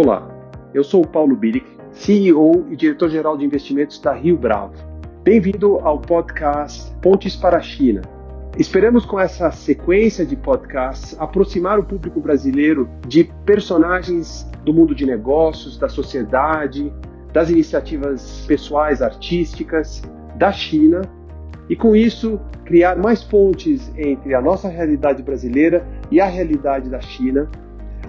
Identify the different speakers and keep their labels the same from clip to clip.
Speaker 1: Olá, eu sou o Paulo Bilic, CEO e diretor-geral de investimentos da Rio Bravo. Bem-vindo ao podcast Pontes para a China. Esperamos com essa sequência de podcasts aproximar o público brasileiro de personagens do mundo de negócios, da sociedade, das iniciativas pessoais artísticas, da China e com isso criar mais pontes entre a nossa realidade brasileira e a realidade da China.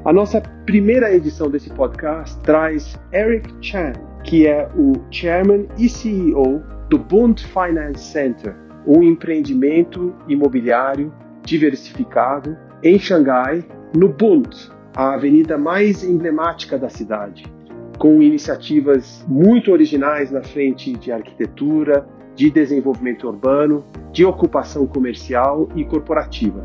Speaker 1: A nossa primeira edição desse podcast traz Eric Chan, que é o Chairman e CEO do Bund Finance Center, um empreendimento imobiliário diversificado em Xangai, no Bund, a avenida mais emblemática da cidade, com iniciativas muito originais na frente de arquitetura, de desenvolvimento urbano, de ocupação comercial e corporativa.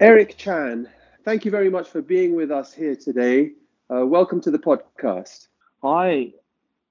Speaker 1: Eric Chan, thank you very much for being with us here today. Uh, welcome to the podcast.
Speaker 2: Hi,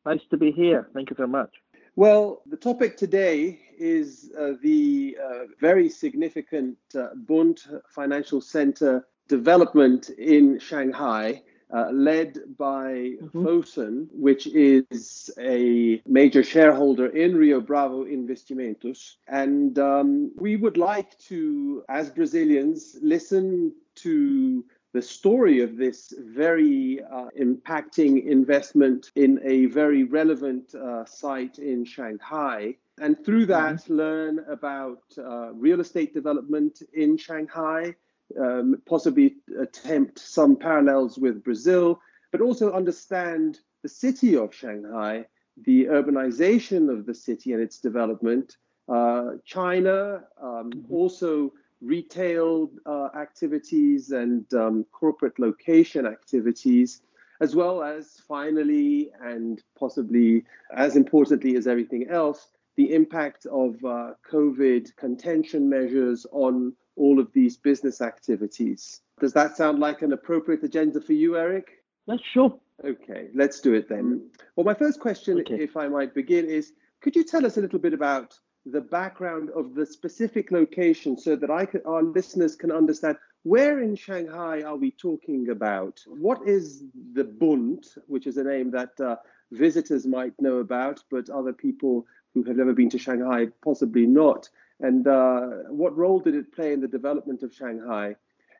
Speaker 2: nice to be here. Thank you very much.
Speaker 1: Well, the topic today is uh, the uh, very significant uh, Bund Financial Center development in Shanghai uh, led by mm-hmm. Fosun, which is a major shareholder in Rio Bravo Investimentos. And um, we would like to, as Brazilians, listen to the story of this very uh, impacting investment in a very relevant uh, site in Shanghai. And through that, mm-hmm. learn about uh, real estate development in Shanghai, um, possibly attempt some parallels with Brazil, but also understand the city of Shanghai, the urbanization of the city and its development, uh, China, um, mm-hmm. also retail uh, activities and um, corporate location activities, as well as finally and possibly as importantly as everything else, the impact of uh, COVID contention measures on all of these business activities. Does that sound like an appropriate agenda for you, Eric?
Speaker 2: That's sure.
Speaker 1: Okay, let's do it then. Well, my first question, okay. if I might begin, is could you tell us a little bit about the background of the specific location so that I can, our listeners can understand where in Shanghai are we talking about? What is the Bund, which is a name that uh, visitors might know about, but other people who have never been to Shanghai possibly not? And uh, what role did it play in the development of Shanghai?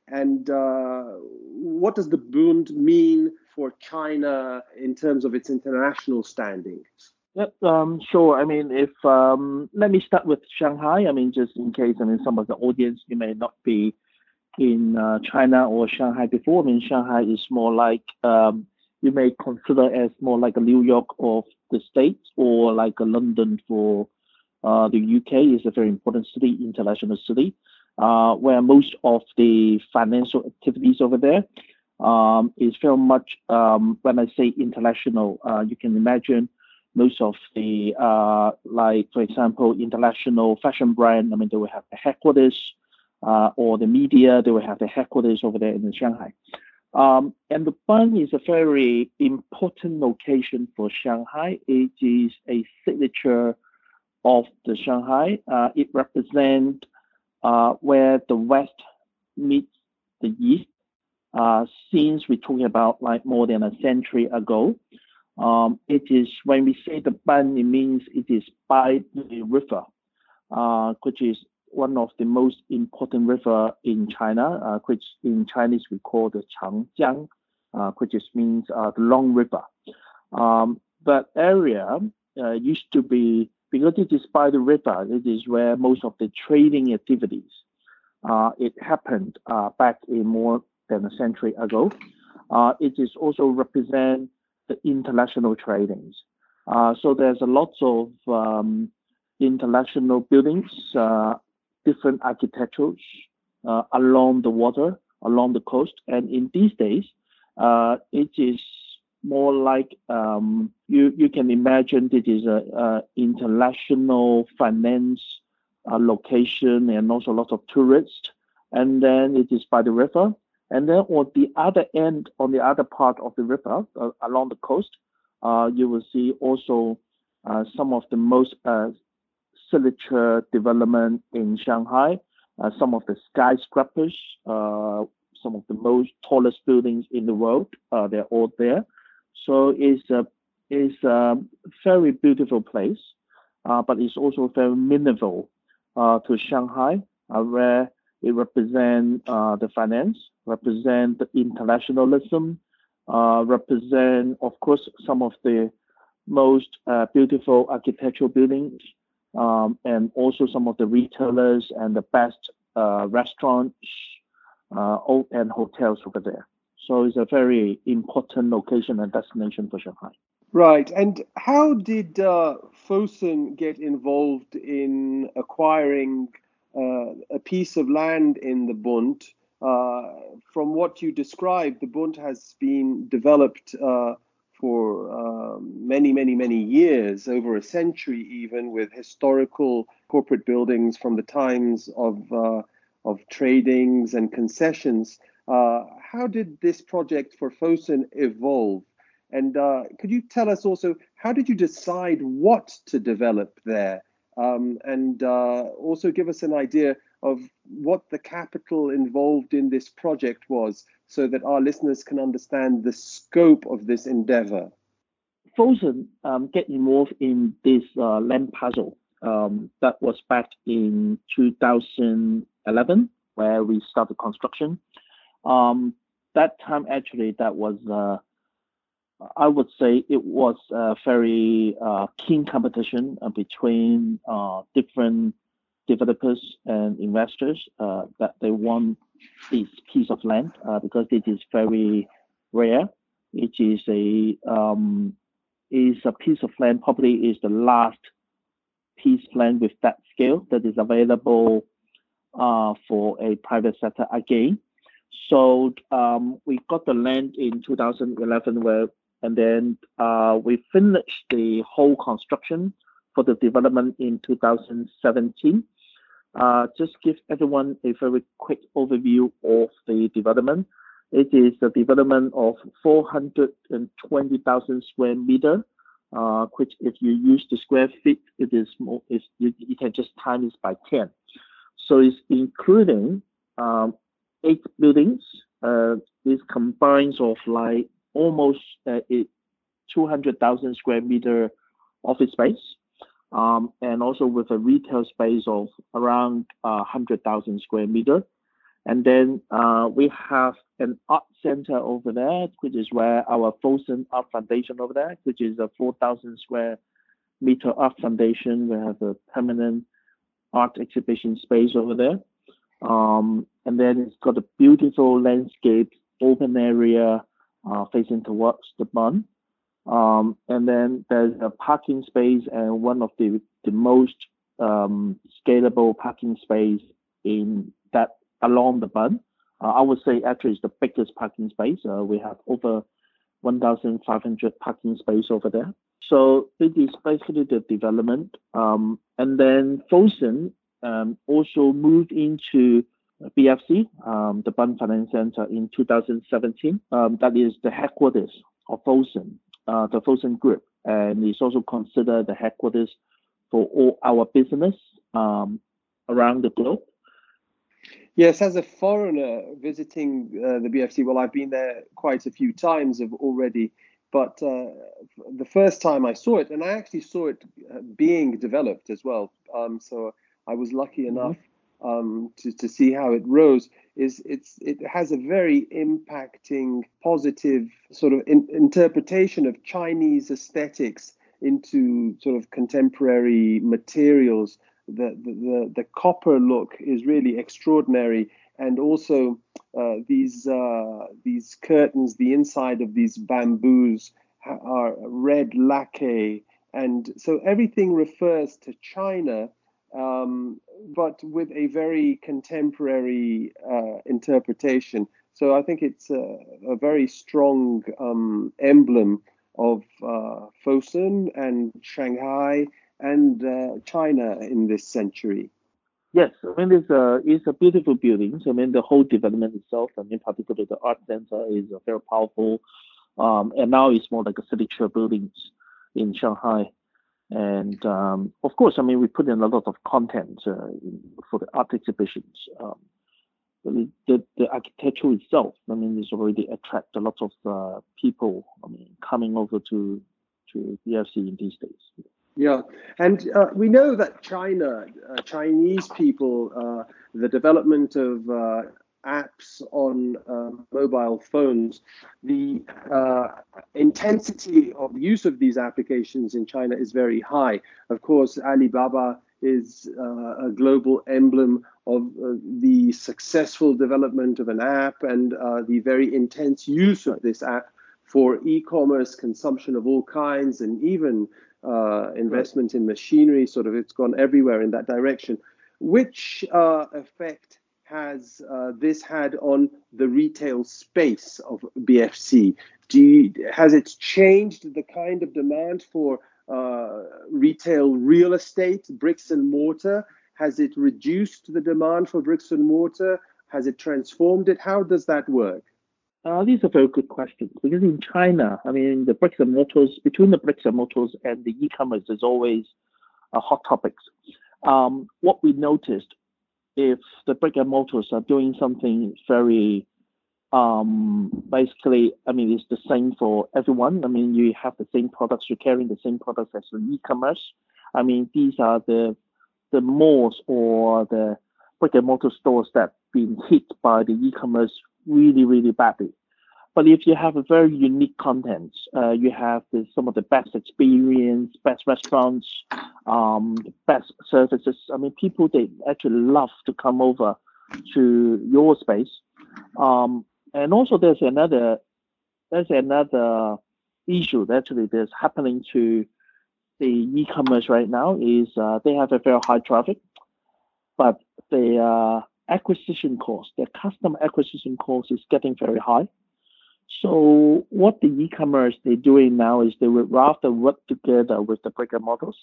Speaker 1: And uh, what does the Bund mean for China in terms of its international standing?
Speaker 2: Yep, um, sure. I mean, if um, let me start with Shanghai. I mean, just in case, I mean, some of the audience you may not be in uh, China or Shanghai before. I mean, Shanghai is more like um, you may consider as more like a New York of the states or like a London for uh, the UK is a very important city, international city, uh, where most of the financial activities over there um, is very much, um, when I say international, uh, you can imagine most of the, uh, like, for example, international fashion brand, I mean, they will have the headquarters, uh, or the media, they will have the headquarters over there in Shanghai. Um, and the Bund is a very important location for Shanghai. It is a signature of the Shanghai. Uh, it represents uh, where the West meets the East. Uh, since we're talking about like more than a century ago, um, it is when we say the Bund, it means it is by the river, uh, which is one of the most important river in China, uh, which in Chinese we call the Changjiang, uh, which is means the long river. Um, that area used to be because it is by the river, it is where most of the trading activities uh, it happened uh, back in more than a century ago. Uh, it is also represent the international tradings. Uh, so there's a lot of um, international buildings, uh, different architectures uh, along the water, along the coast, and in these days, it is more like um, you you can imagine it is a, a international finance uh, location and also a lot of tourists, and then it is by the river, and then on the other end, on the other part of the river uh, along the coast, uh, you will see also uh, some of the most uh, signature development in Shanghai, uh, some of the skyscrapers, some of the most tallest buildings in the world. They're all there. So it's a it's a very beautiful place, uh, but it's also very meaningful uh, to Shanghai, uh, where it represents the finance, represent the internationalism, represent of course some of the most beautiful architectural buildings um, and also some of the retailers and the best uh, restaurants uh, and hotels over there. So it's a very important location and destination for Shanghai.
Speaker 1: Right. And how did uh, Fosun get involved in acquiring uh, a piece of land in the Bund? Uh, from what you described, the Bund has been developed uh, for um, many, many, many years, over a century even, with historical corporate buildings from the times of uh, of tradings and concessions. How did this project for Fosun evolve? And uh, could you tell us also how did you decide what to develop there? Um, and uh, also give us an idea of what the capital involved in this project was so that our listeners can understand the scope of this endeavor.
Speaker 2: Fosun um, get involved in this uh, land puzzle um, that was back in 2011 where we started construction. Um, that time actually that was uh, I would say it was a very uh, keen competition uh, between uh, different developers and investors uh, that they want this piece of land uh, because it is very rare. It is a um, is a piece of land probably is the last piece of land with that scale that is available uh, for a private sector again. So um, we got the land in 2011 where and then uh, we finished the whole construction for the development in 2017. Uh, just give everyone a very quick overview of the development. It is a development of 420,000 square meter, uh, which if you use the square feet, it is more, you, you can just times by 10. So it's including um, eight buildings. Uh, this combines of like almost uh, 200,000 square meter office space um, and also with a retail space of around uh, 100,000 square meter. And then uh, we have an art center over there, which is where our Fosun Art Foundation over there, which is a 4,000 square meter art foundation. We have a permanent art exhibition space over there. Um, and then it's got a beautiful landscape, open area uh, facing towards the Bund. Um, and then there's a parking space and one of the, the most um, scalable parking space in that along the Bund. Uh, I would say actually it's the biggest parking space. Uh, we have over 1,500 parking space over there. So it is basically the development. Um, and then Fosun um, also moved into BFC, um, the Bund Finance Center in 2017. Um, that is the headquarters of Fosun uh, the Fosun Group, and it's also considered the headquarters for all our business um, around the globe.
Speaker 1: Yes, as a foreigner visiting uh, the BFC, well, I've been there quite a few times already, but uh, the first time I saw it, and I actually saw it uh, being developed as well. Um, so I was lucky mm-hmm. enough um, to, to see how it rose is it's it has a very impacting positive sort of in, interpretation of Chinese aesthetics into sort of contemporary materials. The, the, the, the copper look is really extraordinary, and also uh, these uh, these curtains, the inside of these bamboos are red lacquer, and so everything refers to China um, but with a very contemporary uh, interpretation. So I think it's a, a very strong um, emblem of uh, Fosun and Shanghai and uh, China in this century.
Speaker 2: Yes, I mean it's a it's a beautiful building. So I mean the whole development itself, and in particular the art center, is very powerful. Um, and now it's more like a signature buildings in Shanghai. And um, of course, I mean, we put in a lot of content uh, for the art exhibitions. Um, the, the, architecture itself, I mean, is already attract a lot of uh, people. I mean, coming over to to BFC in these days.
Speaker 1: Yeah, and uh, we know that China, uh, Chinese people, uh, the development of uh, apps on uh, mobile phones, the uh, intensity of use of these applications in China is very high. Of course, Alibaba is a global emblem of the successful development of an app and the very intense use of this app for e-commerce consumption of all kinds and even uh, investment in machinery. Sort of, it's gone everywhere in that direction. Which uh, effect has uh, this had on the retail space of BFC? Do you, has it changed the kind of demand for uh, retail real estate, bricks and mortar? Has it reduced the demand for bricks and mortar? Has it transformed it? How does that work?
Speaker 2: Uh, these are very good questions because in China, I mean, the bricks and mortars between the bricks and mortars and the e-commerce is always a hot topic. Um, what we noticed, if the brick and mortars are doing something very, um, basically, I mean, it's the same for everyone. I mean, you have the same products, you're carrying the same products as the e-commerce. I mean, these are the the malls or the brick and mortar stores that been hit by the e-commerce really, really badly. But if you have a very unique content, uh, you have the, some of the best experience, best restaurants, um, best services. I mean, people they actually love to come over to your space. Um, and also, there's another there's another issue that actually that's happening to the e-commerce right now is uh, they have a very high traffic, but the uh, acquisition cost, their customer acquisition cost is getting very high. So what the e-commerce they're doing now is they would rather work together with the brick and mortars,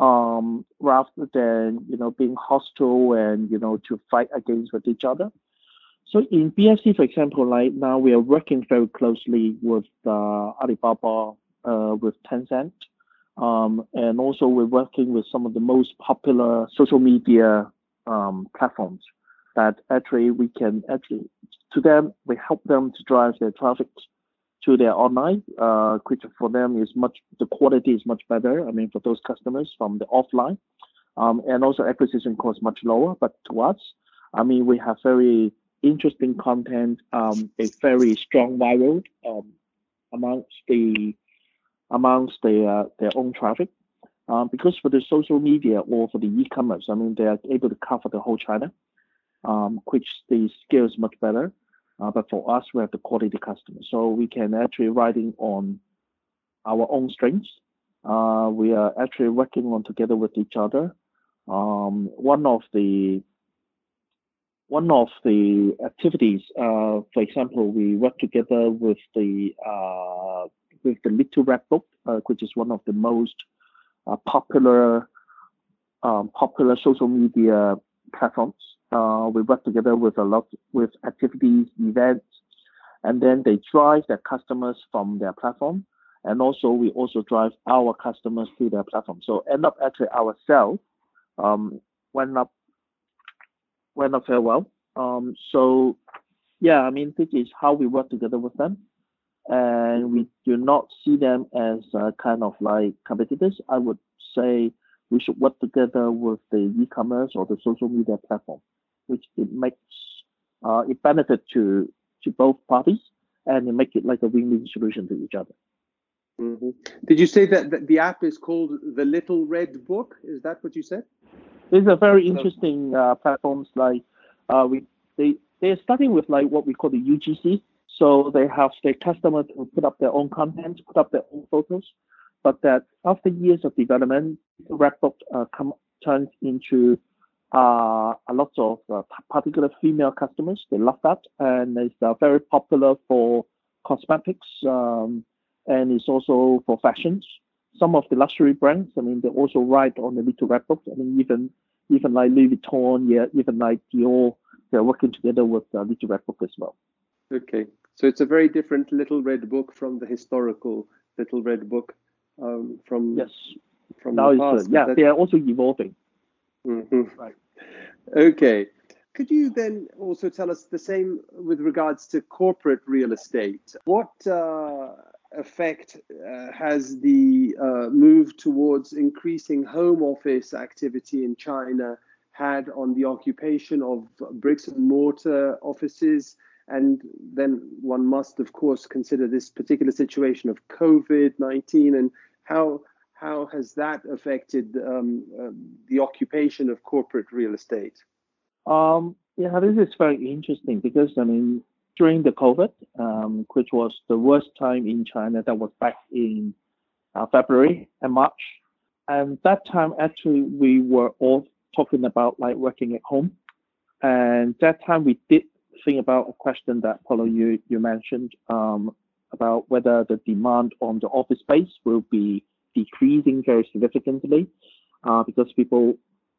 Speaker 2: um, rather than you know being hostile and you know to fight against with each other. So in BFC, for example, like now we are working very closely with uh, Alibaba, uh, with Tencent, um, and also we're working with some of the most popular social media um, platforms that actually we can actually to them we help them to drive their traffic to their online, uh, which for them is much the quality is much better. I mean for those customers from the offline, um, and also acquisition cost much lower. But to us, I mean we have very interesting content, um, a very strong viral um, amongst the amongst the uh, their own traffic. Um, because for the social media or for the e-commerce, I mean, they are able to cover the whole China, um, which the scale is much better. Uh, but for us, we have the quality customer, so we can actually riding on our own strengths. Uh, we are actually working on together with each other. Um, one of the one of the activities, uh, for example, we work together with the with the Little Red Book, which is one of the most popular um, popular social media platforms. Uh, we work together with a lot with activities, events, and then they drive their customers from their platform, and also we also drive our customers to their platform. So end up actually ourselves um, went up went up very well. Um, so yeah, I mean this is how we work together with them and we do not see them as uh, kind of like competitors. I would say we should work together with the e-commerce or the social media platform, which it makes uh, it benefit to to both parties and it make it like a win-win solution to each other.
Speaker 1: Mm-hmm. Did you say that, that the app is called the Little Red Book? Is that what you said?
Speaker 2: It's a very interesting uh, platforms like uh, we they they're starting with like what we call the UGC, so they have their customers to put up their own content, put up their own photos, but that after years of development, Redbook uh, come, turns into uh, a lot of uh, particular female customers. They love that, and it's uh, very popular for cosmetics, um, and it's also for fashions. Some of the luxury brands, I mean, they also write on the Little Redbook. I mean, even even like Louis Vuitton, yeah, even like Dior, they're working together with uh, Little Redbook as well.
Speaker 1: Okay, so it's a very different Little Red Book from the historical Little Red Book um, from
Speaker 2: yes.
Speaker 1: from
Speaker 2: now
Speaker 1: the past.
Speaker 2: yeah, that... they are also evolving.
Speaker 1: Mm-hmm. Right. Okay. Could you then also tell us the same with regards to corporate real estate? What uh, effect uh, has the uh, move towards increasing home office activity in China had on the occupation of bricks and mortar offices? And then one must, of course, consider this particular situation of COVID 19 and how how has that affected um, uh, the occupation of corporate real estate?
Speaker 2: Um, yeah, this is very interesting because I mean, during the COVID, um, which was the worst time in China, that was back in uh, February and March, and that time actually we were all talking about like working at home, and that time we did think about a question that Paulo you you mentioned um, about whether the demand on the office space will be decreasing very significantly uh, because people,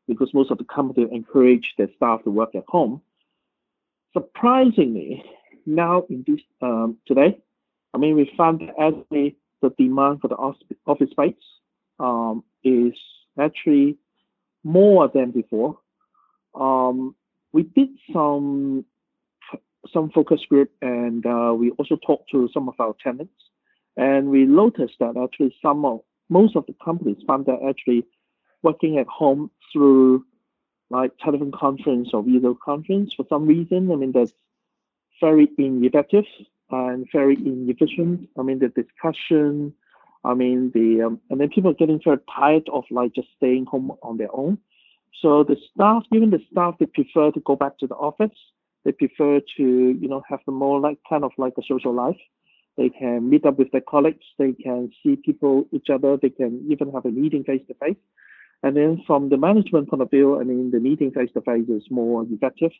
Speaker 2: because most of the companies encourage their staff to work at home. Surprisingly, now in this um, today, I mean, we found that actually the demand for the office space um, is actually more than before. Um, we did some some focus group and uh, we also talked to some of our tenants and we noticed that actually some of most of the companies found that actually working at home through like telephone conference or video conference for some reason, I mean, that's very ineffective and very inefficient. I mean, the discussion, I mean, the, um, and then people are getting very tired of like just staying home on their own. So the staff, even the staff, they prefer to go back to the office. They prefer to, you know, have a more like kind of like a social life. They can meet up with their colleagues. They can see people, each other. They can even have a meeting face to face. And then from the management point of view, I mean, the meeting face to face is more effective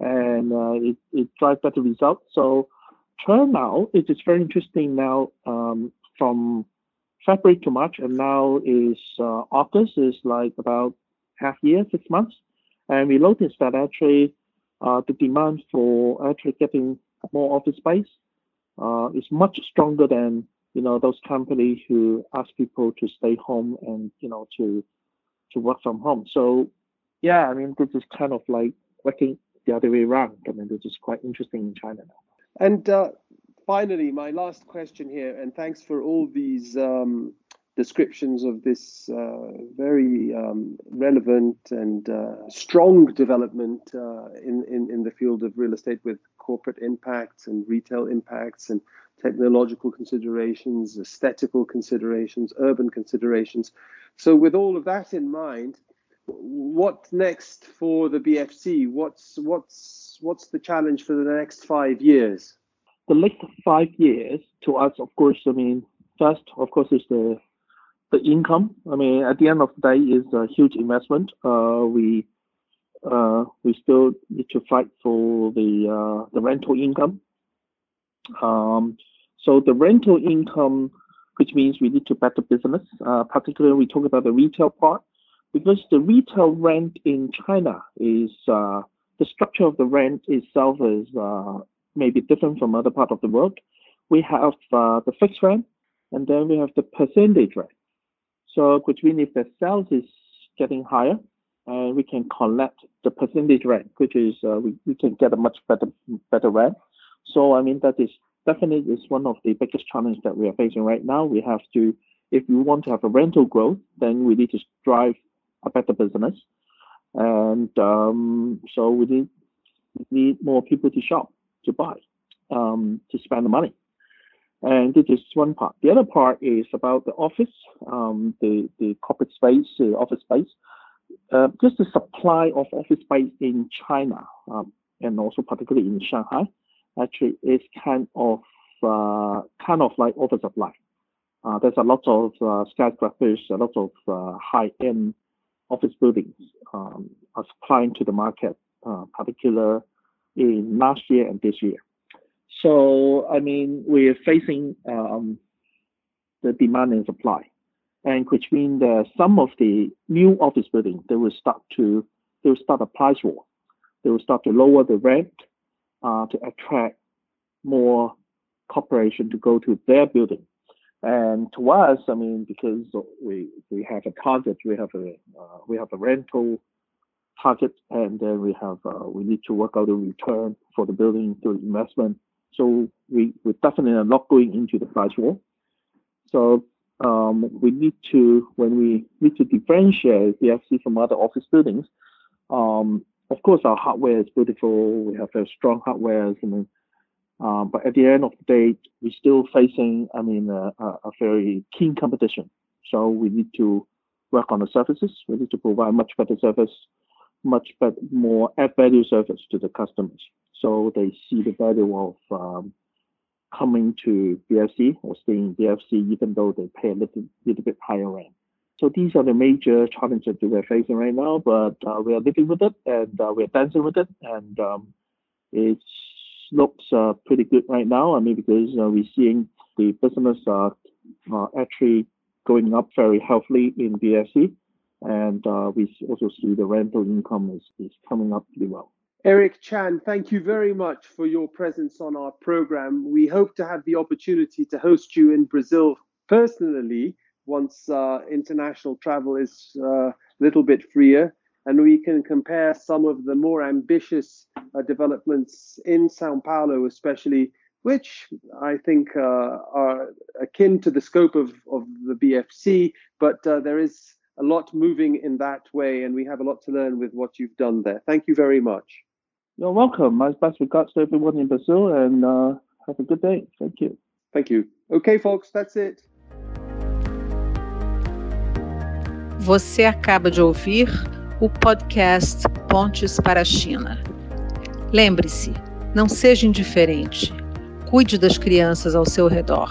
Speaker 2: and uh, it, it drives better results. So turnout, it is very interesting now um, from February to March, and now is uh, August is like about half year, six months. And we noticed that actually the demand for actually getting more office space uh, is much stronger than you know those companies who ask people to stay home and you know to to work from home. So yeah, I mean this is kind of like working the other way around. I mean this is quite interesting in China now.
Speaker 1: And uh, finally, my last question here, and thanks for all these um, descriptions of this uh, very um, relevant and uh, strong development uh, in, in, in the field of real estate with corporate impacts and retail impacts and technological considerations, aesthetical considerations, urban considerations. So, with all of that in mind, what next for the BFC? What's what's what's the challenge for the next five years?
Speaker 2: The next five years to us, of course, I mean, first, of course, is the the income. I mean, at the end of the day, is a huge investment. Uh, we uh, we still need to fight for the uh, the rental income. Um, so the rental income, which means we need to better business. Uh, particularly, we talk about the retail part because the retail rent in China is uh, the structure of the rent itself is uh, maybe different from other part of the world. We have the fixed rent, and then we have the percentage rent. So means if the sales is getting higher, and we can collect the percentage rent, which is uh, we, we can get a much better better rent. So I mean that is definitely is one of the biggest challenges that we are facing right now. We have to, if we want to have a rental growth, then we need to drive a better business, and um, so we need need more people to shop, to buy, um, to spend the money. And this is one part. The other part is about the office, um, the, the corporate space, the office space. Uh, just the supply of office space in China, um, and also particularly in Shanghai, actually is kind of uh, kind of like oversupply. Uh, there's a lot of uh, skyscrapers, a lot of uh, high-end office buildings um, are supplying to the market, uh, particular in last year and this year. So, I mean, we're facing um, the demand and supply, and which means that some of the new office building they will start to they will start a price war. They will start to lower the rent uh, to attract more corporation to go to their building. And to us, I mean, because we we have a target, we have a uh, we have a rental target, and then we have uh, we need to work out a return for the building through investment. So we we definitely are not going into the price war. So um, we need to when we need to differentiate BFC from other office buildings. Um, of course, our hardware is beautiful. We have very strong hardware. I mean, uh, but at the end of the day, we're still facing, I mean, a, a very keen competition. So we need to work on the services. We need to provide much better service, much better, more add value service to the customers. So they see the value of um, coming to BFC or staying in BFC, even though they pay a little, little bit higher rent. So these are the major challenges that we're facing right now, but uh, we are living with it and uh, we're dancing with it, and um, it looks uh, pretty good right now. I mean, because uh, we're seeing the business uh, actually going up very healthily in BFC, and uh, we also see the rental income is, is coming up pretty well.
Speaker 1: Eric Chan, thank you very much for your presence on our program. We hope to have the opportunity to host you in Brazil personally once uh, international travel is uh, a little bit freer and we can compare some of the more ambitious uh, developments in Sao Paulo, especially, which I think uh, are akin to the scope of, of the BFC, but uh, there is a lot moving in that way, and we have a lot to learn with what you've done there. Thank you very much.
Speaker 2: You're welcome. My best regards to everyone in Brazil, and uh, have a good day. Thank you.
Speaker 1: Thank you. Okay, folks, that's it.
Speaker 3: Você acaba de ouvir o podcast Pontes para a China. Lembre-se, não seja indiferente. Cuide das crianças ao seu redor.